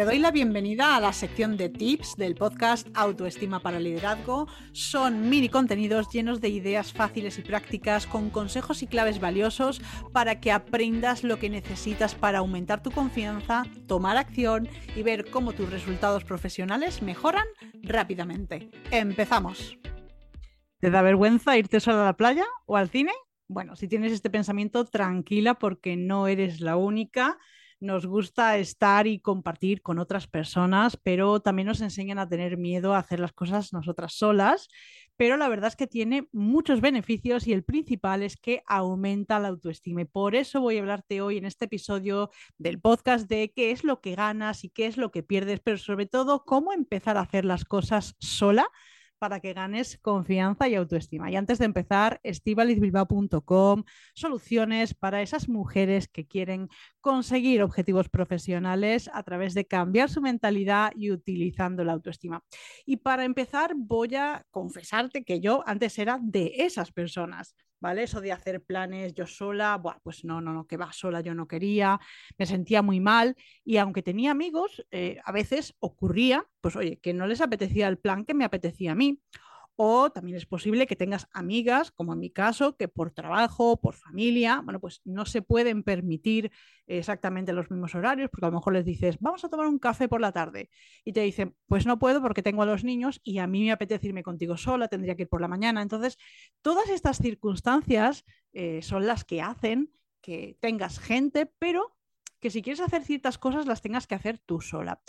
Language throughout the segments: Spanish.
Te doy la bienvenida a la sección de tips del podcast Autoestima para Liderazgo. Son mini contenidos llenos de ideas fáciles y prácticas con consejos y claves valiosos para que aprendas lo que necesitas para aumentar tu confianza, tomar acción y ver cómo tus resultados profesionales mejoran rápidamente. Empezamos. ¿Te da vergüenza irte sola a la playa o al cine? Bueno, si tienes este pensamiento, tranquila porque no eres la única nos gusta estar y compartir con otras personas, pero también nos enseñan a tener miedo a hacer las cosas nosotras solas. Pero la verdad es que tiene muchos beneficios y el principal es que aumenta la autoestima. Por eso voy a hablarte hoy en este episodio del podcast de qué es lo que ganas y qué es lo que pierdes, pero sobre todo cómo empezar a hacer las cosas sola para que ganes confianza y autoestima. Y antes de empezar, estivalizbilbao.com, soluciones para esas mujeres que quieren conseguir objetivos profesionales a través de cambiar su mentalidad y utilizando la autoestima. Y para empezar, voy a confesarte que yo antes era de esas personas. ¿Vale? Eso de hacer planes yo sola, pues no, no, no, que va sola, yo no quería, me sentía muy mal y aunque tenía amigos, eh, a veces ocurría, pues oye, que no les apetecía el plan que me apetecía a mí o también es posible que tengas amigas, como en mi caso, que por trabajo, por familia, bueno, pues no se pueden permitir exactamente los mismos horarios, porque a lo mejor les dices, vamos a tomar un café por la tarde. Y te dicen, pues no puedo porque tengo a los niños y a mí me apetece irme contigo sola, tendría que ir por la mañana. Entonces, todas estas circunstancias eh, son las que hacen que tengas gente, pero que si quieres hacer ciertas cosas las tengas que hacer tú sola.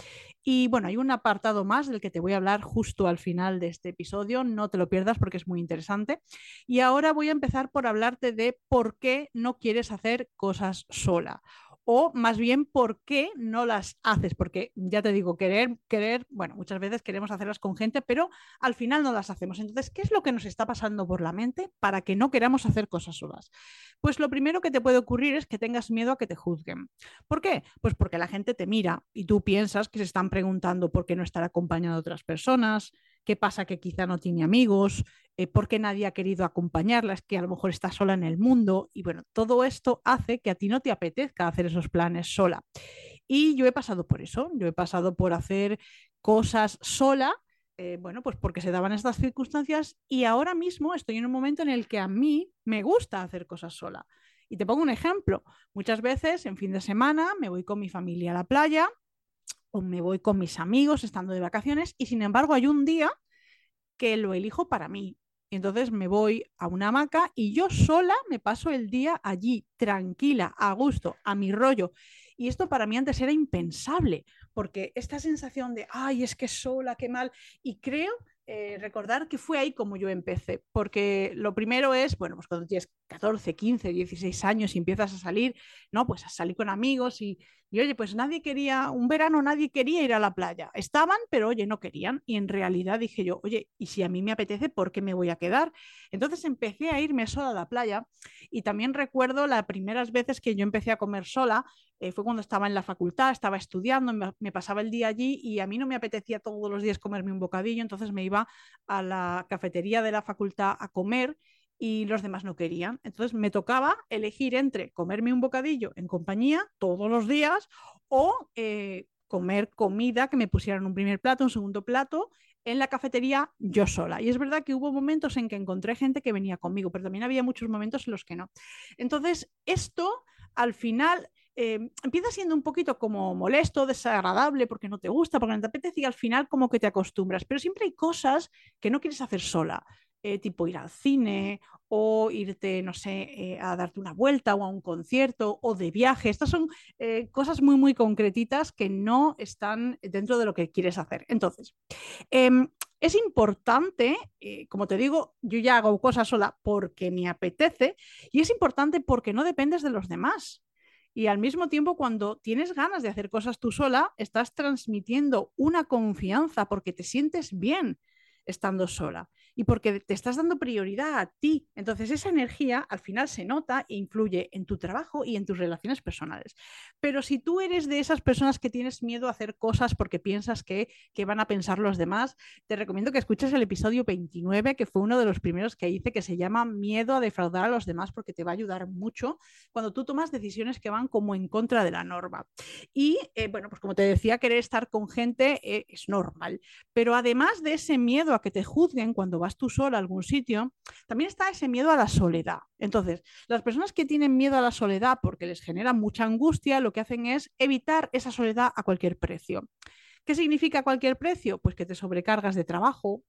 Y bueno, hay un apartado más del que te voy a hablar justo al final de este episodio, no te lo pierdas porque es muy interesante. Y ahora voy a empezar por hablarte de por qué no quieres hacer cosas sola o más bien por qué no las haces, porque ya te digo, querer, querer, bueno, muchas veces queremos hacerlas con gente, pero al final no las hacemos. Entonces, ¿qué es lo que nos está pasando por la mente para que no queramos hacer cosas solas? Pues lo primero que te puede ocurrir es que tengas miedo a que te juzguen. ¿Por qué? Pues porque la gente te mira y tú piensas que se están preguntando por qué no estar acompañado de otras personas, qué pasa que quizá no tiene amigos, eh, por qué nadie ha querido acompañarla, es que a lo mejor está sola en el mundo. Y bueno, todo esto hace que a ti no te apetezca hacer esos planes sola. Y yo he pasado por eso, yo he pasado por hacer cosas sola. Eh, bueno, pues porque se daban estas circunstancias y ahora mismo estoy en un momento en el que a mí me gusta hacer cosas sola. Y te pongo un ejemplo. Muchas veces en fin de semana me voy con mi familia a la playa o me voy con mis amigos estando de vacaciones y sin embargo hay un día que lo elijo para mí. Entonces me voy a una hamaca y yo sola me paso el día allí, tranquila, a gusto, a mi rollo. Y esto para mí antes era impensable, porque esta sensación de, ay, es que sola, qué mal, y creo eh, recordar que fue ahí como yo empecé, porque lo primero es, bueno, pues cuando tienes 14, 15, 16 años y empiezas a salir, ¿no? Pues a salir con amigos y, y oye, pues nadie quería, un verano nadie quería ir a la playa. Estaban, pero oye, no querían. Y en realidad dije yo, oye, ¿y si a mí me apetece, por qué me voy a quedar? Entonces empecé a irme sola a la playa y también recuerdo las primeras veces que yo empecé a comer sola, eh, fue cuando estaba en la facultad, estaba estudiando, me, pasaba el día allí y a mí no me apetecía todos los días comerme un bocadillo, entonces me iba a la cafetería de la facultad a comer y los demás no querían. Entonces me tocaba elegir entre comerme un bocadillo en compañía todos los días o eh, comer comida que me pusieran un primer plato, un segundo plato en la cafetería yo sola. Y es verdad que hubo momentos en que encontré gente que venía conmigo, pero también había muchos momentos en los que no. Entonces, esto al final eh, empieza siendo un poquito como molesto, desagradable, porque no te gusta, porque no te apetece y al final como que te acostumbras. Pero siempre hay cosas que no quieres hacer sola. Eh, tipo ir al cine o irte, no sé, eh, a darte una vuelta o a un concierto o de viaje. Estas son eh, cosas muy, muy concretitas que no están dentro de lo que quieres hacer. Entonces, em, es importante, como te digo, yo ya hago cosas sola porque me apetece y es importante porque no dependes de los demás. Y al mismo tiempo, cuando tienes ganas de hacer cosas tú sola, estás transmitiendo una confianza porque te sientes bien estando sola y porque te estás dando prioridad a ti. Entonces esa energía al final se nota e influye en tu trabajo y en tus relaciones personales. Pero si tú eres de esas personas que tienes miedo a hacer cosas porque piensas que, que van a pensar los demás, te recomiendo que escuches el episodio 29, que fue uno de los primeros que hice, que se llama Miedo a defraudar a los demás, porque te va a ayudar mucho cuando tú tomas decisiones que van como en contra de la norma. Y eh, bueno, pues como te decía, querer estar con gente eh, es normal. Pero además de ese miedo a que te juzguen cuando vas tú sola a algún sitio, también está ese miedo a la soledad. Entonces, las personas que tienen miedo a la soledad porque les genera mucha angustia, lo que hacen es evitar esa soledad a cualquier precio. ¿Qué significa cualquier precio? Pues que te sobrecargas de trabajo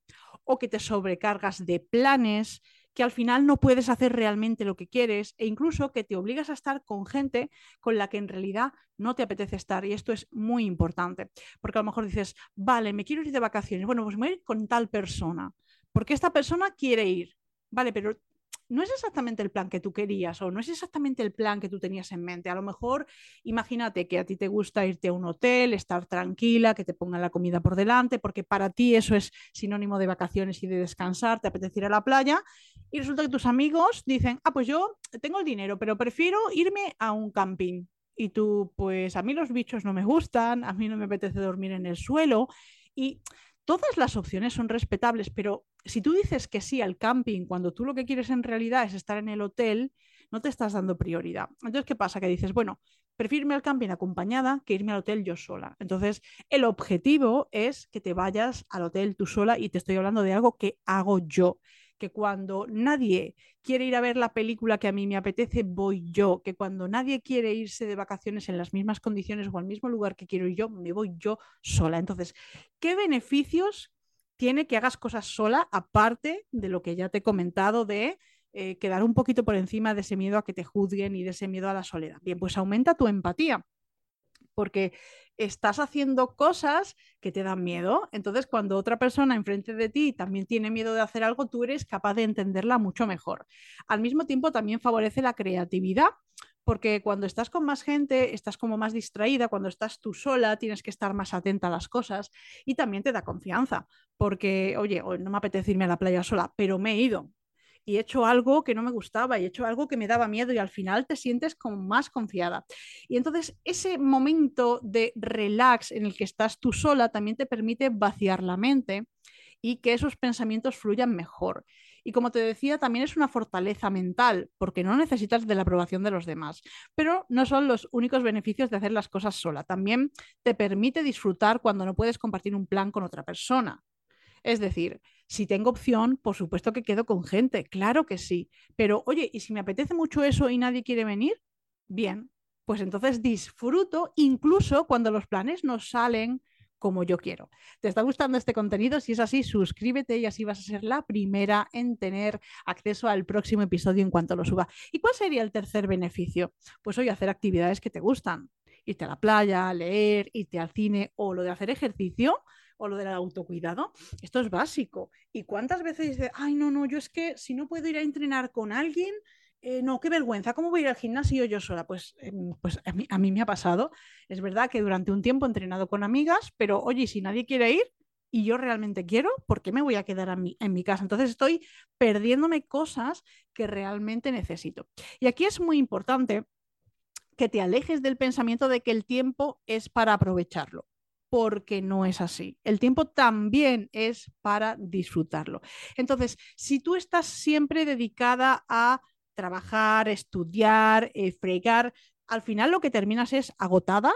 o que te sobrecargas de planes, que al final no puedes hacer realmente lo que quieres e incluso que te obligas a estar con gente con la que en realidad no te apetece estar. Y esto es muy importante, porque a lo mejor dices, vale, me quiero ir de vacaciones, bueno, pues me voy a ir con tal persona, porque esta persona quiere ir. Vale, pero no es exactamente el plan que tú querías o no es exactamente el plan que tú tenías en mente. A lo mejor, imagínate que a ti te gusta irte a un hotel, estar tranquila, que te pongan la comida por delante, porque para ti eso es sinónimo de vacaciones y de descansar, te apetece ir a la playa, y resulta que tus amigos dicen, ah, pues yo tengo el dinero, pero prefiero irme a un camping. Y tú, pues a mí los bichos no me gustan, a mí no me apetece dormir en el suelo. Y todas las opciones son respetables, pero si tú dices que sí al camping cuando tú lo que quieres en realidad es estar en el hotel, no te estás dando prioridad. Entonces, ¿qué pasa? Que dices, bueno, prefiero irme al camping acompañada que irme al hotel yo sola. Entonces, el objetivo es que te vayas al hotel tú sola y te estoy hablando de algo que hago yo que cuando nadie quiere ir a ver la película que a mí me apetece, voy yo, que cuando nadie quiere irse de vacaciones en las mismas condiciones o al mismo lugar que quiero ir yo, me voy yo sola. Entonces, ¿qué beneficios tiene que hagas cosas sola, aparte de lo que ya te he comentado de eh, quedar un poquito por encima de ese miedo a que te juzguen y de ese miedo a la soledad? Bien, pues aumenta tu empatía porque estás haciendo cosas que te dan miedo. Entonces, cuando otra persona enfrente de ti también tiene miedo de hacer algo, tú eres capaz de entenderla mucho mejor. Al mismo tiempo, también favorece la creatividad. Porque cuando estás con más gente, estás como más distraída, cuando estás tú sola, tienes que estar más atenta a las cosas y también te da confianza, porque, oye, no me apetece irme a la playa sola, pero me he ido, y he hecho algo que no me gustaba y he hecho algo que me daba miedo y al final te sientes como más confiada. Y entonces ese momento de relax en el que estás tú sola también te permite vaciar la mente y que esos pensamientos fluyan mejor. Y como te decía, también es una fortaleza mental, porque no necesitas de la aprobación de los demás. Pero no son los únicos beneficios de hacer las cosas sola. También te permite disfrutar cuando no puedes compartir un plan con otra persona. Es decir, si tengo opción, por supuesto que quedo con gente, claro que sí. Pero oye, ¿y si me apetece mucho eso y nadie quiere venir? Bien, pues entonces disfruto incluso cuando los planes no salen como yo quiero. ¿Te está gustando este contenido? Si es así, suscríbete y así vas a ser la primera en tener acceso al próximo episodio en cuanto lo suba. ¿Y cuál sería el tercer beneficio? Pues hoy hacer actividades que te gustan. Irte a la playa, leer, irte al cine o lo de hacer ejercicio o lo del autocuidado, esto es básico. ¿Y cuántas veces dices, ay, no, no, yo es que si no puedo ir a entrenar con alguien, eh, no, qué vergüenza, ¿cómo voy a ir al gimnasio yo sola? Pues, em, pues a mí, a, mí, me ha pasado. Es verdad que durante un tiempo he entrenado con amigas, pero oye, si nadie quiere ir y yo realmente quiero, ¿por qué me voy a quedar en mi casa? Entonces estoy perdiéndome cosas que realmente necesito. Y aquí es muy importante que te alejes del pensamiento de que el tiempo es para aprovecharlo porque no es así. El tiempo también es para disfrutarlo. Entonces, si tú estás siempre dedicada a trabajar, estudiar, eh, fregar, al final lo que terminas es agotada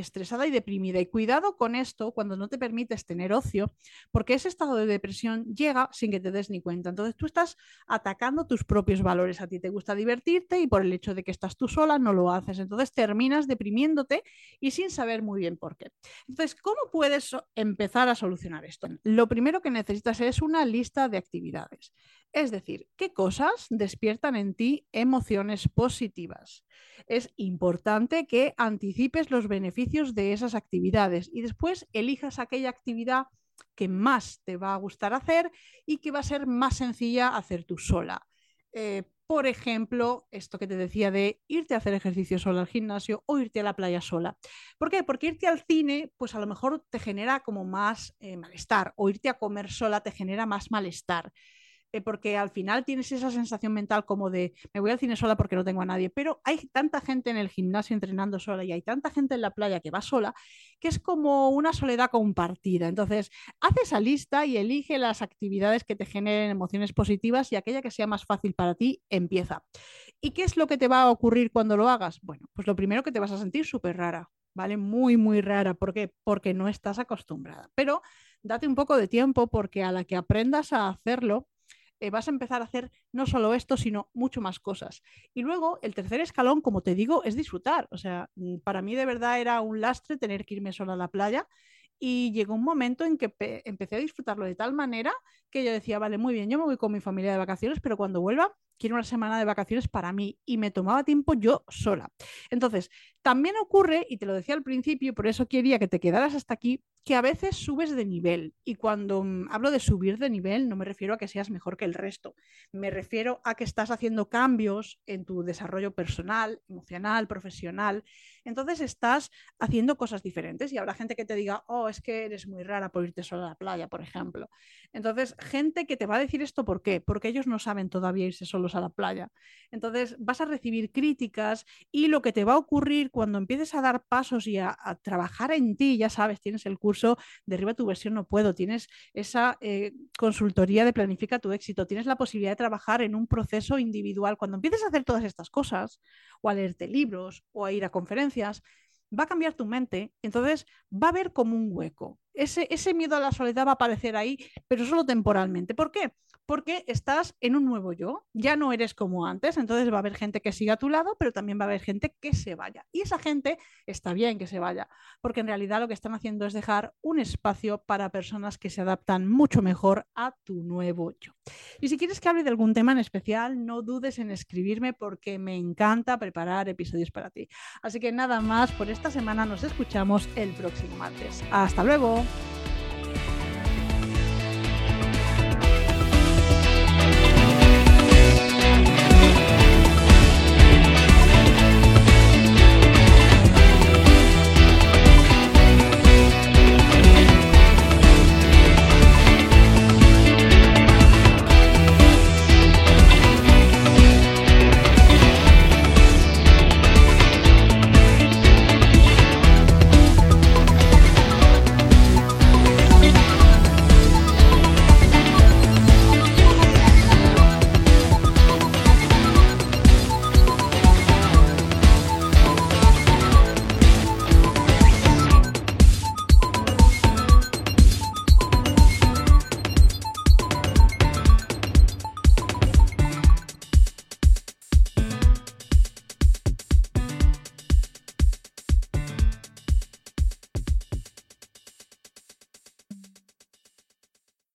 estresada y deprimida. Y cuidado con esto cuando no te permites tener ocio, porque ese estado de depresión llega sin que te des ni cuenta. Entonces tú estás atacando tus propios valores. A ti te gusta divertirte y por el hecho de que estás tú sola no lo haces. Entonces terminas deprimiéndote y sin saber muy bien por qué. Entonces, ¿cómo puedes empezar a solucionar esto? Lo primero que necesitas es una lista de actividades. Es decir, ¿qué cosas despiertan en ti emociones positivas? Es importante que anticipes los beneficios de esas actividades y después elijas aquella actividad que más te va a gustar hacer y que va a ser más sencilla hacer tú sola. Eh, Por ejemplo, esto que te decía de irte a hacer ejercicio sola al gimnasio o irte a la playa sola. ¿Por qué? Porque irte al cine, pues a lo mejor te genera como más eh, malestar o irte a comer sola te genera más malestar. Eh, porque al final tienes esa sensación mental como de me voy al cine sola porque no tengo a nadie, pero hay tanta gente en el gimnasio entrenando sola y hay tanta gente en la playa que va sola que es como una soledad compartida. Entonces, haz esa lista y elige las actividades que te generen emociones positivas y aquella que sea más fácil para ti, empieza. ¿Y qué es lo que te va a ocurrir cuando lo hagas? Bueno, pues lo primero que te vas a sentir súper rara, ¿vale? Muy, muy rara. ¿Por qué? Porque no estás acostumbrada. Pero date un poco de tiempo porque a la que aprendas a hacerlo, eh, vas a empezar a hacer no solo esto, sino mucho más cosas. Y luego, el tercer escalón, como te digo, es disfrutar. O sea, mm, para mí de verdad era un lastre tener que irme sola a la playa y llegó un momento en que empecé a disfrutarlo de tal manera que yo decía, vale, muy bien, yo me voy con mi familia de vacaciones, pero cuando vuelva quiero una semana de vacaciones para mí y me tomaba tiempo yo sola. Entonces, también ocurre, y te lo decía al principio, por eso quería que te quedaras hasta aquí, que a veces subes de nivel. Y cuando mm, hablo de subir de nivel, no me refiero a que seas mejor que el resto, me refiero a que estás haciendo cambios en tu desarrollo personal, emocional, profesional. Entonces estás haciendo cosas diferentes y habrá gente que te diga, oh, es que eres muy rara por irte sola a la playa, por ejemplo. Entonces, gente que te va a decir esto, ¿por qué? Porque ellos no saben todavía irse solos a la playa. Entonces, vas a recibir críticas y lo que te va a ocurrir cuando empieces a dar pasos y a, trabajar en ti, ya sabes, tienes el curso Derriba tu versión no puedo, tienes esa eh, consultoría de planifica tu éxito, tienes la posibilidad de trabajar en un proceso individual. Cuando empieces a hacer todas estas cosas, o a leerte libros, o a ir a conferencias, va a cambiar tu mente, entonces va a haber como un hueco. Ese, ese miedo a la soledad va a aparecer ahí, pero solo temporalmente. ¿Por qué? Porque estás en un nuevo yo, ya no eres como antes, entonces va a haber gente que siga a tu lado, pero también va a haber gente que se vaya. Y esa gente está bien que se vaya, porque en realidad lo que están haciendo es dejar un espacio para personas que se adaptan mucho mejor a tu nuevo yo. Y si quieres que hable de algún tema en especial, no dudes en escribirme porque me encanta preparar episodios para ti. Así que nada más, por esta semana nos escuchamos el próximo martes. Hasta luego.